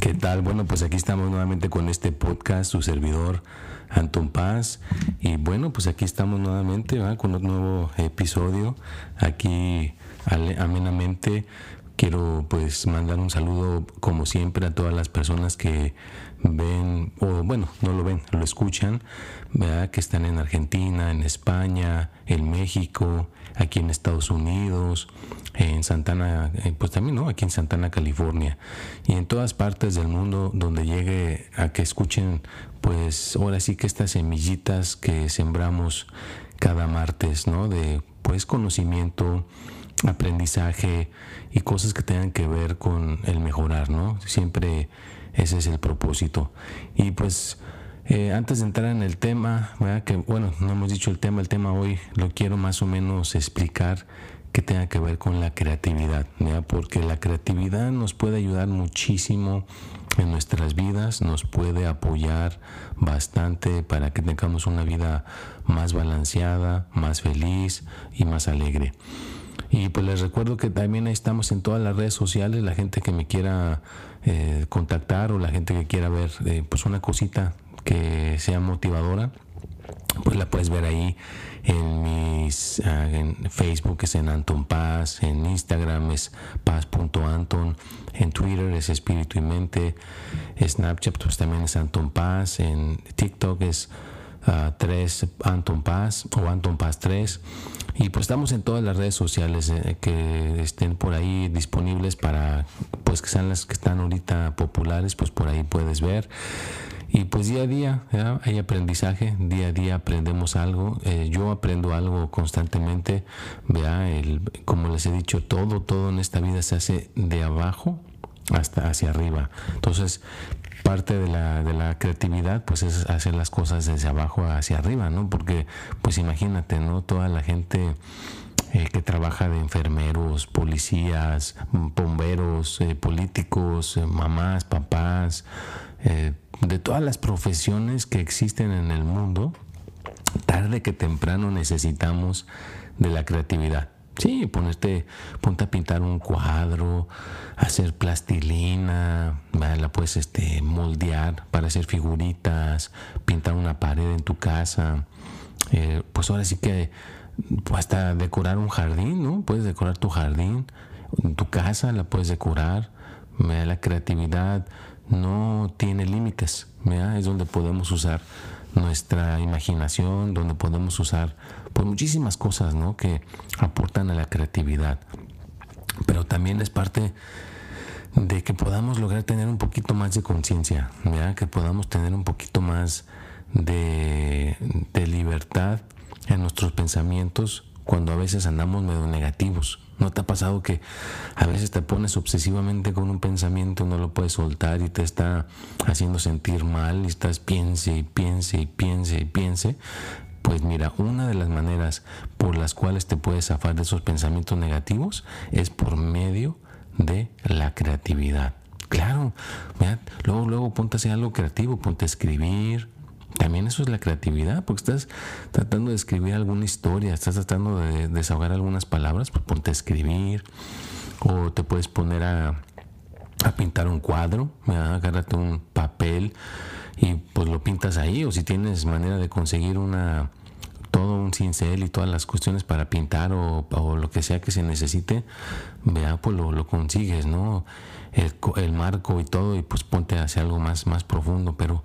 ¿Qué tal? Bueno, pues aquí estamos nuevamente con este podcast, su servidor Anton Paz. Y bueno, pues aquí estamos nuevamente con un nuevo episodio. Aquí amenamente quiero pues mandar un saludo como siempre a todas las personas que ven, o bueno, no lo ven, lo escuchan, ¿verdad? que están en Argentina, en España, en México, aquí en Estados Unidos, en Santana, eh, pues también, ¿no? Aquí en Santana, California, y en todas partes del mundo donde llegue a que escuchen, pues ahora sí que estas semillitas que sembramos cada martes, ¿no? De pues conocimiento, aprendizaje y cosas que tengan que ver con el mejorar, ¿no? Siempre ese es el propósito. Y pues eh, antes de entrar en el tema, que bueno, no hemos dicho el tema, el tema hoy lo quiero más o menos explicar que tenga que ver con la creatividad, porque la creatividad nos puede ayudar muchísimo en nuestras vidas, nos puede apoyar bastante para que tengamos una vida más balanceada, más feliz y más alegre. Y pues les recuerdo que también estamos en todas las redes sociales, la gente que me quiera eh, contactar o la gente que quiera ver eh, pues una cosita que sea motivadora, pues la puedes ver ahí en mis ah, Facebook es en Anton Paz, en Instagram es paz.anton, en Twitter es espíritu y mente, Snapchat pues también es Anton Paz, en TikTok es 3 ah, Anton Paz o Anton Paz 3 y pues estamos en todas las redes sociales eh, que estén por ahí disponibles para pues que sean las que están ahorita populares pues por ahí puedes ver. Y pues día a día hay aprendizaje, día a día aprendemos algo, eh, yo aprendo algo constantemente, vea, el, como les he dicho, todo, todo en esta vida se hace de abajo hasta hacia arriba. Entonces, parte de la, de la creatividad pues es hacer las cosas desde abajo hacia arriba, ¿no? Porque pues imagínate, ¿no? Toda la gente eh, que trabaja de enfermeros, policías, bomberos, eh, políticos, mamás, papás, de todas las profesiones que existen en el mundo, tarde que temprano necesitamos de la creatividad. Sí, ponerte, ponte a pintar un cuadro, hacer plastilina, la puedes este, moldear para hacer figuritas, pintar una pared en tu casa. Eh, pues ahora sí que pues hasta decorar un jardín, ¿no? Puedes decorar tu jardín, tu casa la puedes decorar. La creatividad no tiene límites, es donde podemos usar nuestra imaginación, donde podemos usar pues muchísimas cosas ¿no? que aportan a la creatividad. Pero también es parte de que podamos lograr tener un poquito más de conciencia, que podamos tener un poquito más de, de libertad en nuestros pensamientos cuando a veces andamos medio negativos. ¿No te ha pasado que a veces te pones obsesivamente con un pensamiento, no lo puedes soltar y te está haciendo sentir mal y estás piense y piense y piense y piense? Pues mira, una de las maneras por las cuales te puedes zafar de esos pensamientos negativos es por medio de la creatividad. Claro, luego, luego ponte a hacer algo creativo, ponte a escribir, también eso es la creatividad, porque estás tratando de escribir alguna historia, estás tratando de desahogar algunas palabras, pues ponte a escribir, o te puedes poner a, pintar un cuadro, agárrate un papel y pues lo pintas ahí, o si tienes manera de conseguir una todo un cincel y todas las cuestiones para pintar o, lo que sea que se necesite, vea, pues lo, consigues, ¿no? el, marco y todo y pues ponte hacia algo más, más profundo. Pero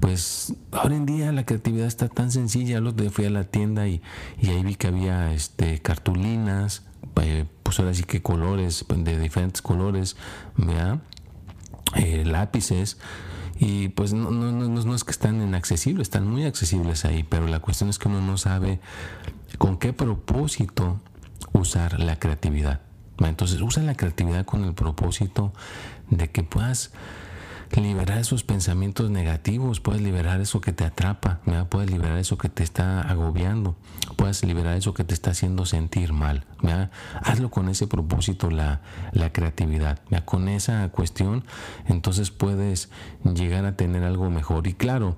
pues ahora en día la creatividad está tan sencilla. Lo fui a la tienda y, ahí vi que había este, cartulinas, eh, pues ahora sí que colores, de diferentes colores, eh, lápices. Y pues no, no, no, no es que están inaccesibles, están muy accesibles ahí, pero la cuestión es que uno no sabe con qué propósito usar la creatividad. Entonces usa la creatividad con el propósito de que puedas liberar esos pensamientos negativos, puedes liberar eso que te atrapa, puedes liberar eso que te está agobiando, puedes liberar eso que te está haciendo sentir mal. Hazlo con ese propósito, la, la creatividad, con esa cuestión, entonces puedes llegar a tener algo mejor. Y claro,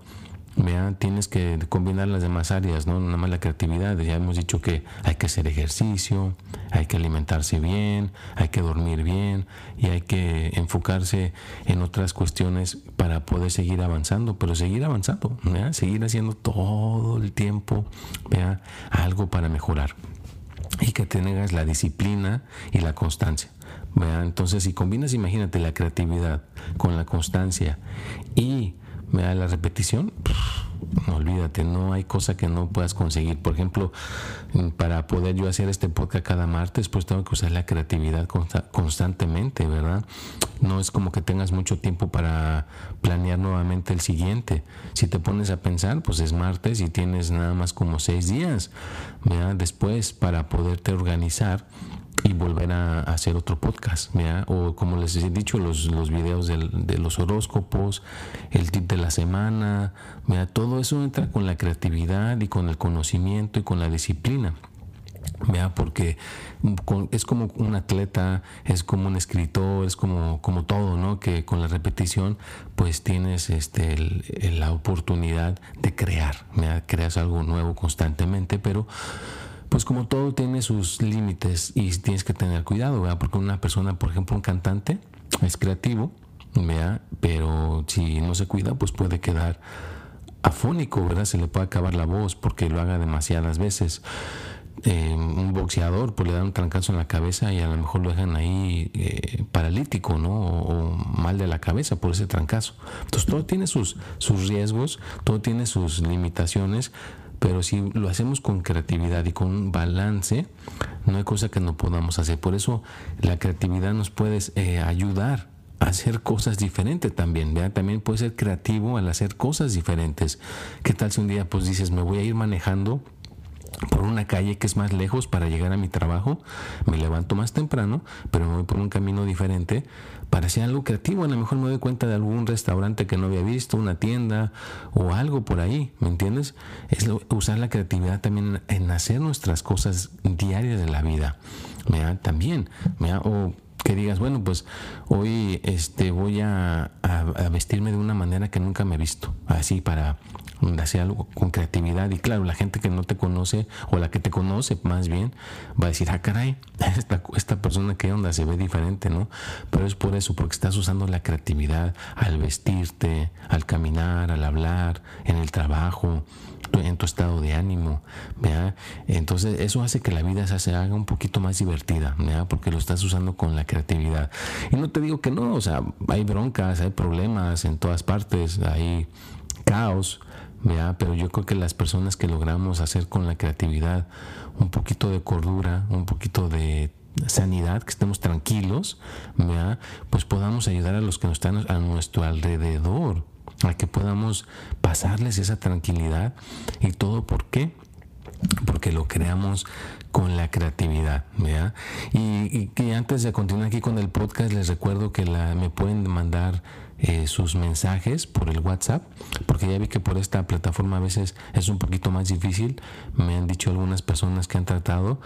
tienes que combinar las demás áreas, no nada más la creatividad. Ya hemos dicho que hay que hacer ejercicio, hay que alimentarse bien, hay que dormir bien y hay que enfocarse en otras cuestiones para poder seguir avanzando, pero seguir avanzando, seguir haciendo todo el tiempo algo para mejorar y que tengas la disciplina y la constancia. Entonces, si combinas, imagínate, la creatividad con la constancia y me da la repetición, no olvídate, no hay cosa que no puedas conseguir. Por ejemplo, para poder yo hacer este podcast cada martes, pues tengo que usar la creatividad constantemente, ¿verdad? No es como que tengas mucho tiempo para planear nuevamente el siguiente. Si te pones a pensar, pues es martes y tienes nada más como seis días, ¿verdad? Después para poderte organizar y volver a, hacer otro podcast, o como les he dicho, los, los videos de los horóscopos, el tip de la semana, todo eso entra con la creatividad y con el conocimiento y con la disciplina. porque es como un atleta, es como un escritor, es como, como todo, ¿no? Que con la repetición, pues tienes este, la oportunidad de crear, creas algo nuevo constantemente, pero pues como todo tiene sus límites y tienes que tener cuidado, ¿verdad? Porque una persona, por ejemplo, un cantante, es creativo, ¿verdad? Pero si no se cuida, pues puede quedar afónico, ¿verdad? Se le puede acabar la voz porque lo haga demasiadas veces. Eh, un boxeador pues le da un trancazo en la cabeza y a lo mejor lo dejan ahí eh, paralítico, ¿no? O, mal de la cabeza por ese trancazo. Entonces todo tiene sus, sus riesgos, todo tiene sus limitaciones, pero si lo hacemos con creatividad y con balance, no hay cosa que no podamos hacer. Por eso la creatividad nos puede eh, ayudar a hacer cosas diferentes también. También puede ser creativo al hacer cosas diferentes. ¿Qué tal si un día pues dices, me voy a ir manejando? Por una calle que es más lejos para llegar a mi trabajo, me levanto más temprano, pero me voy por un camino diferente para hacer algo creativo. A lo mejor me doy cuenta de algún restaurante que no había visto, una tienda o algo por ahí, ¿me entiendes? Es usar la creatividad también en hacer nuestras cosas diarias de la vida. ¿me También, ¿me o que digas, bueno, pues hoy este, voy a, a, vestirme de una manera que nunca me he visto, así para hacer algo con creatividad. Y claro, la gente que no te conoce, o la que te conoce más bien, va a decir, ah, caray, esta, esta persona que onda se ve diferente, ¿no? Pero es por eso, porque estás usando la creatividad al vestirte, al caminar, al hablar, en el trabajo, en tu estado de ánimo, ¿vea? Entonces eso hace que la vida se haga un poquito más divertida, ¿vea? Porque lo estás usando con la creatividad. Y no te digo que no, o sea, hay broncas, hay problemas en todas partes, hay caos, pero yo creo que las personas que logramos hacer con la creatividad un poquito de cordura, un poquito de sanidad, que estemos tranquilos, pues podamos ayudar a los que nos están a nuestro alrededor, a que podamos pasarles esa tranquilidad. Y todo por qué porque lo creamos con la creatividad. Y, y, antes de continuar aquí con el podcast, les recuerdo que la, me pueden mandar eh, sus mensajes por el WhatsApp, porque ya vi que por esta plataforma a veces es un poquito más difícil. Me han dicho algunas personas que han tratado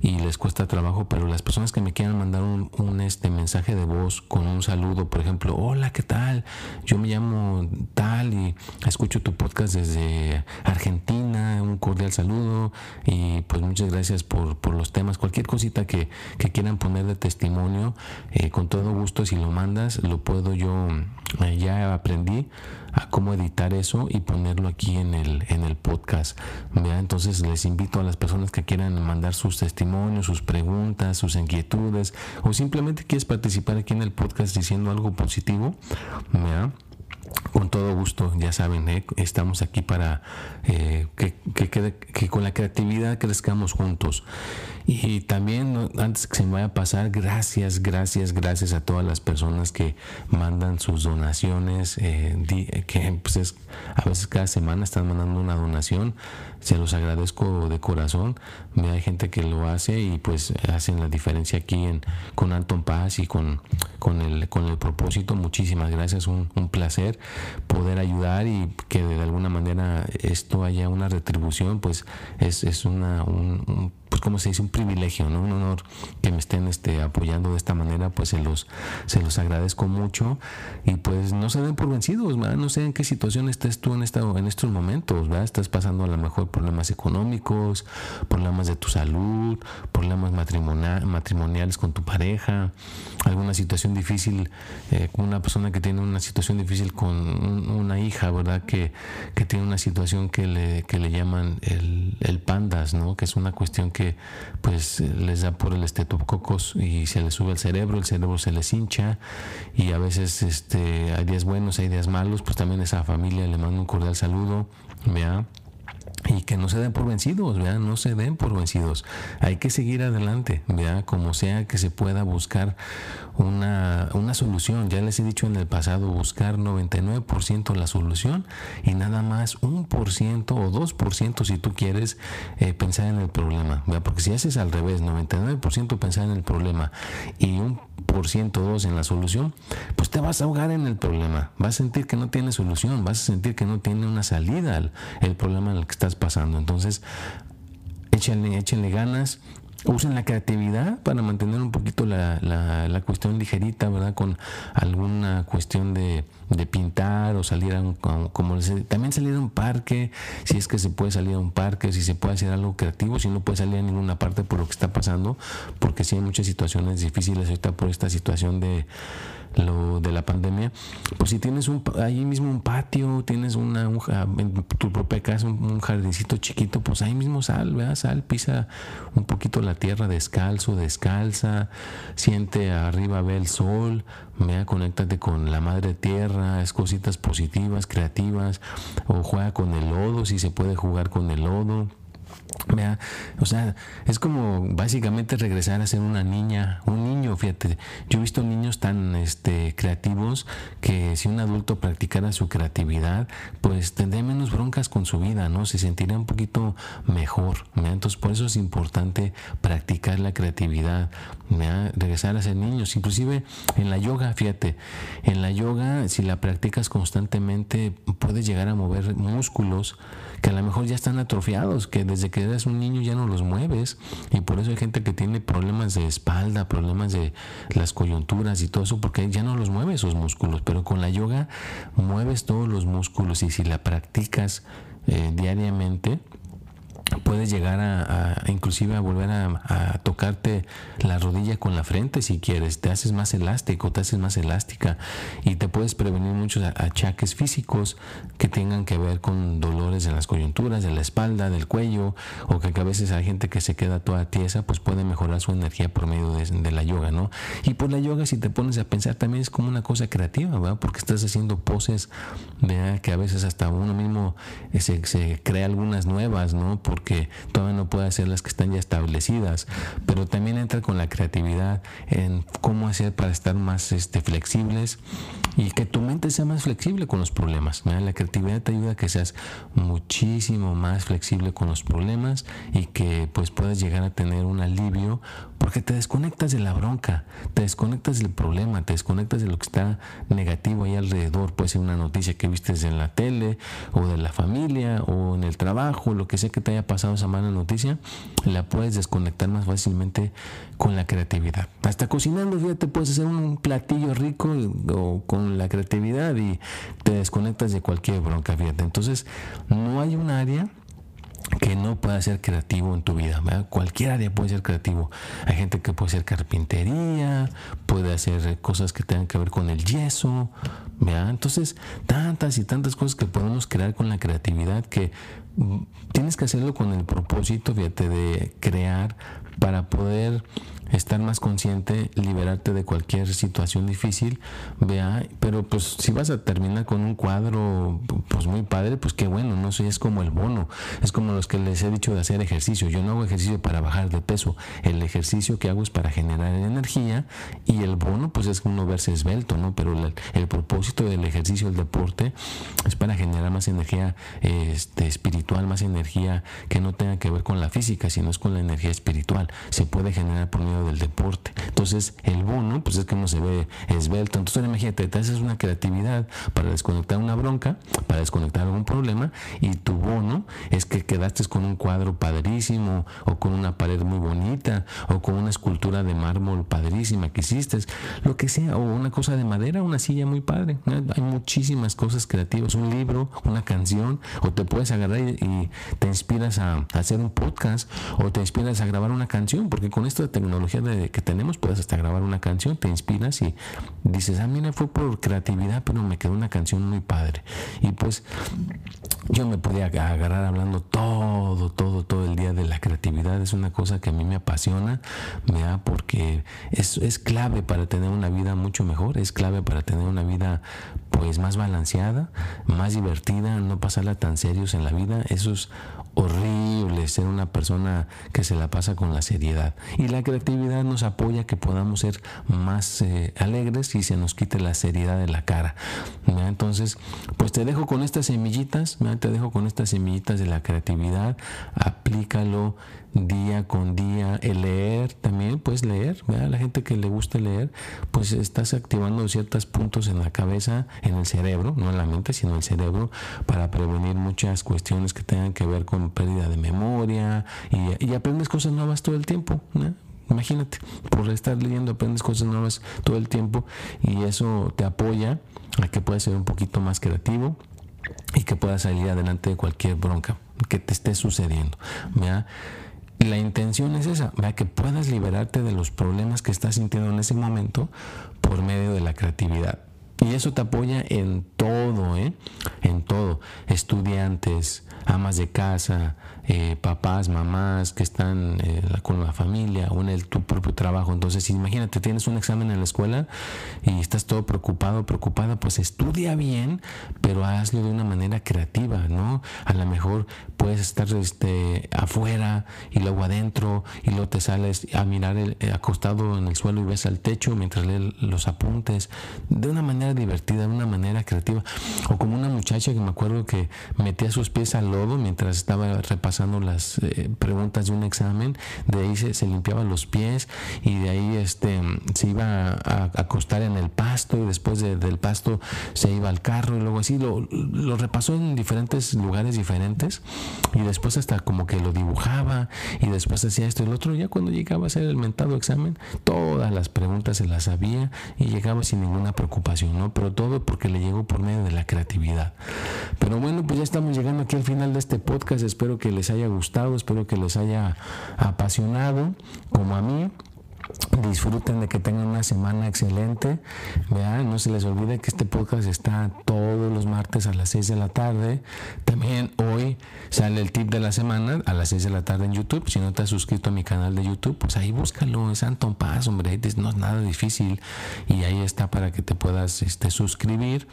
y les cuesta trabajo, pero las personas que me quieran mandar un, un este mensaje de voz con un saludo, por ejemplo, hola, ¿qué tal? Yo me llamo tal y escucho tu podcast desde Argentina, un cordial saludo y pues muchas gracias por, por los temas, cualquier cosita que, que quieran poner de testimonio, eh, con todo gusto si lo mandas, lo puedo yo ya aprendí a cómo editar eso y ponerlo aquí en el, en el podcast. Entonces les invito a las personas que quieran mandar sus testimonios, sus preguntas, sus inquietudes o simplemente quieres participar aquí en el podcast diciendo algo positivo. Con todo gusto, ya saben, ¿eh? estamos aquí para eh, que, con la creatividad crezcamos juntos. Y también, antes que se me vaya a pasar, gracias, gracias, gracias a todas las personas que mandan sus donaciones, eh, que pues es, a veces cada semana están mandando una donación. Se los agradezco de corazón. Hay gente que lo hace y pues hacen la diferencia aquí en, con Anton Paz y con, con, el, con el propósito. Muchísimas gracias, un, un placer poder ayudar y que de alguna manera esto haya una retribución, pues es, es una, un, pues como se dice, un privilegio, ¿no? Un honor que me estén este, apoyando de esta manera, pues se los, se los agradezco mucho y pues no se den por vencidos, ¿verdad? No sé en qué situación estés tú en, esta, en estos momentos, ¿verdad? Estás pasando a lo mejor problemas económicos, problemas de tu salud, problemas matrimoniales con tu pareja, alguna situación difícil, eh, una persona que tiene una situación difícil con una hija, ¿verdad? Que, que tiene una situación que le, que le llaman el, el pandas, ¿no? Que es una cuestión que pues les da por el estetococos y se les sube el cerebro, el cerebro se les hincha y a veces este, hay días buenos, hay días malos, pues también esa familia le mando un cordial saludo, vea y que no se den por vencidos, ¿verdad? no se den por vencidos. Hay que seguir adelante, como sea que se pueda buscar una, una solución. Ya les he dicho en el pasado, buscar 99% la solución y nada más un por ciento o 2% si tú quieres eh, pensar en el problema. Porque si haces al revés, 99% pensar en el problema y un por ciento dos en la solución, pues te vas a ahogar en el problema. Vas a sentir que no tiene solución, vas a sentir que no tiene una salida al el problema en el que estás pasando. Entonces, échenle, échenle ganas, usen la creatividad para mantener un poquito la, la, cuestión ligerita, ¿verdad? Con alguna cuestión de, de pintar o salir a un, como también salir a un parque, si es que se puede salir a un parque, si se puede hacer algo creativo, si no puede salir a ninguna parte por lo que está pasando, porque sí hay muchas situaciones difíciles ahorita por esta situación de lo de la pandemia, pues si tienes un, ahí mismo un patio, tienes una, un, en tu propia casa un, jardincito chiquito, pues ahí mismo sal, ¿verdad? sal, pisa un poquito la tierra descalzo, descalza, siente arriba, ve el sol, vea, conéctate con la madre tierra, es cositas positivas, creativas, o juega con el lodo, si se puede jugar con el lodo o sea, es como básicamente regresar a ser una niña, un niño, fíjate. Yo he visto niños tan este, creativos que si un adulto practicara su creatividad, pues tendría menos broncas con su vida, ¿no? Se sentiría un poquito mejor. Entonces, por eso es importante practicar la creatividad, regresar a ser niños. Inclusive en la yoga, fíjate, en la yoga, si la practicas constantemente, puedes llegar a mover músculos que a lo mejor ya están atrofiados, que desde que eres un niño ya no los mueves. Y por eso hay gente que tiene problemas de espalda, problemas de las coyunturas y todo eso, porque ya no los mueve esos músculos, pero con la yoga mueves todos los músculos y si la practicas eh, diariamente, puedes llegar a, inclusive a volver a, tocarte la rodilla con la frente si quieres, te haces más elástico, te haces más elástica y te puedes prevenir muchos achaques físicos que tengan que ver con dolores en las coyunturas, de la espalda, del cuello o que, a veces hay gente que se queda toda tiesa, pues puede mejorar su energía por medio de, la yoga, ¿no? Y por la yoga si te pones a pensar también es como una cosa creativa, ¿verdad? Porque estás haciendo poses, ¿verdad? Que a veces hasta uno mismo eh, se, se crea algunas nuevas, ¿no? Porque todavía no puede hacer las que están ya establecidas, pero también entra con la creatividad en cómo hacer para estar más este, flexibles y que tu mente sea más flexible con los problemas. La creatividad te ayuda a que seas muchísimo más flexible con los problemas y que pues puedas llegar a tener un alivio porque te desconectas de la bronca, te desconectas del problema, te desconectas de lo que está negativo ahí alrededor. Puede ser una noticia que viste en la tele o de la familia o en el trabajo, lo que sea que te haya pasado esa mala noticia, la puedes desconectar más fácilmente con la creatividad. Hasta cocinando, fíjate, puedes hacer un platillo rico o con la creatividad y te desconectas de cualquier bronca, fíjate. Entonces, no hay un área que no pueda ser creativo en tu vida. Cualquier área puede ser creativo. Hay gente que puede hacer carpintería, puede hacer cosas que tengan que ver con el yeso. Entonces, tantas y tantas cosas que podemos crear con la creatividad que tienes que hacerlo con el propósito, fíjate, de crear para poder estar más consciente, liberarte de cualquier situación difícil, vea, pero pues si vas a terminar con un cuadro pues muy padre, pues qué bueno, no sé, es como el bono, es como los que les he dicho de hacer ejercicio, yo no hago ejercicio para bajar de peso, el ejercicio que hago es para generar energía y el bono pues es uno verse esbelto, ¿no? Pero el, propósito del ejercicio, el deporte, es para generar más energía este, espiritual, más energía que no tenga que ver con la física, sino es con la energía espiritual, se puede generar por medio del deporte. Entonces, el bono, pues es que uno se ve esbelto. Entonces, imagínate, te haces una creatividad para desconectar una bronca, para desconectar algún problema, y tu bono es que quedaste con un cuadro padrísimo, o con una pared muy bonita, o con una escultura de mármol padrísima que hiciste, lo que sea, o una cosa de madera, una silla muy padre. Hay muchísimas cosas creativas, un libro, una canción, o te puedes agarrar y, te inspiras a, hacer un podcast, o te inspiras a grabar una canción, porque con esta tecnología de, que tenemos puedes hasta grabar una canción, te inspiras y dices, ah, mira, fue por creatividad, pero me quedó una canción muy padre. Y pues yo me podía agarrar hablando todo, todo, todo el día de la creatividad. Es una cosa que a mí me apasiona, me da porque es, es clave para tener una vida mucho mejor, es clave para tener una vida pues más balanceada, más divertida, no pasarla tan serios en la vida. Eso es horrible ser una persona que se la pasa con la seriedad. Y la creatividad nos apoya que podamos ser más eh, alegres y se nos quite la seriedad de la cara. Entonces, pues te dejo con estas semillitas, te dejo con estas semillitas de la creatividad, aplícalo día con día. El leer también, puedes leer, a la gente que le gusta leer, pues estás activando ciertos puntos en la cabeza, en el cerebro, no en la mente, sino en el cerebro, para prevenir muchas cuestiones que tengan que ver con pérdida de memoria y, aprendes cosas nuevas todo el tiempo. Imagínate, por estar leyendo aprendes cosas nuevas todo el tiempo y eso te apoya a que puedas ser un poquito más creativo y que puedas salir adelante de cualquier bronca que te esté sucediendo. La intención es esa, que puedas liberarte de los problemas que estás sintiendo en ese momento por medio de la creatividad. Y eso te apoya en todo, ¿eh? En todo. Estudiantes, amas de casa, eh, papás, mamás que están eh, con la familia o en tu propio trabajo. Entonces, imagínate, tienes un examen en la escuela y estás todo preocupado, preocupada, pues estudia bien, pero hazlo de una manera creativa, ¿no? A lo mejor puedes estar este, afuera y luego adentro y luego te sales a mirar el, eh, acostado en el suelo y ves al techo mientras lees los apuntes, de una manera divertida, de una manera creativa. O como una muchacha que me acuerdo que metía sus pies al lodo mientras estaba repasando las eh, preguntas de un examen, de ahí se, limpiaba los pies y de ahí este, se iba a, acostar en el pasto y después del pasto se iba al carro y luego así lo, lo repasó en diferentes lugares diferentes y después hasta como que lo dibujaba y después hacía esto y el otro. Ya cuando llegaba a hacer el mentado examen, todas las preguntas se las sabía y llegaba sin ninguna preocupación, ¿no? Pero todo porque le llegó por medio de la creatividad. Pero bueno, pues ya estamos llegando aquí al final de este podcast. Espero que les haya gustado, espero que les haya apasionado como a mí disfruten de que tengan una semana excelente. Vean, no se les olvide que este podcast está todos los martes a las 6 de la tarde. También hoy sale el tip de la semana a las 6 de la tarde en YouTube. Si no te has suscrito a mi canal de YouTube, pues ahí búscalo. Es Anton Paz, hombre. No es nada difícil. Y ahí está para que te puedas este, suscribir.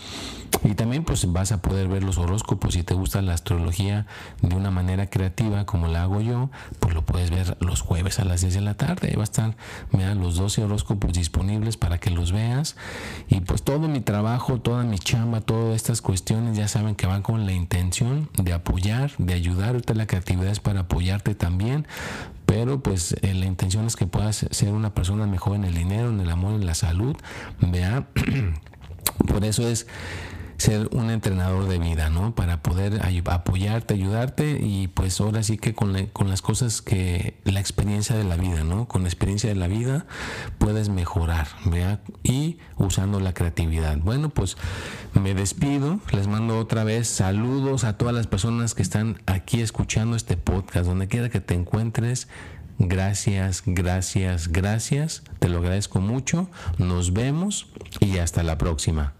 Y también pues vas a poder ver los horóscopos. Si te gusta la astrología de una manera creativa como la hago yo, pues lo puedes ver los jueves a las 6 de la tarde. Ahí va a estar me dan los 12 horóscopos disponibles para que los veas. Y pues todo mi trabajo, toda mi chamba, todas estas cuestiones ya saben que van con la intención de apoyar, de ayudarte. La creatividad es para apoyarte también. Pero pues eh, la intención es que puedas ser una persona mejor en el dinero, en el amor, en la salud. Vea. Por eso es ser un entrenador de vida, ¿no? Para poder apoyarte, ayudarte y pues ahora sí que con, las cosas que la experiencia de la vida, ¿no? Con la experiencia de la vida puedes mejorar, ¿vea? Y usando la creatividad. Bueno, pues me despido, les mando otra vez saludos a todas las personas que están aquí escuchando este podcast, donde quiera que te encuentres. Gracias, gracias, gracias. Te lo agradezco mucho. Nos vemos y hasta la próxima.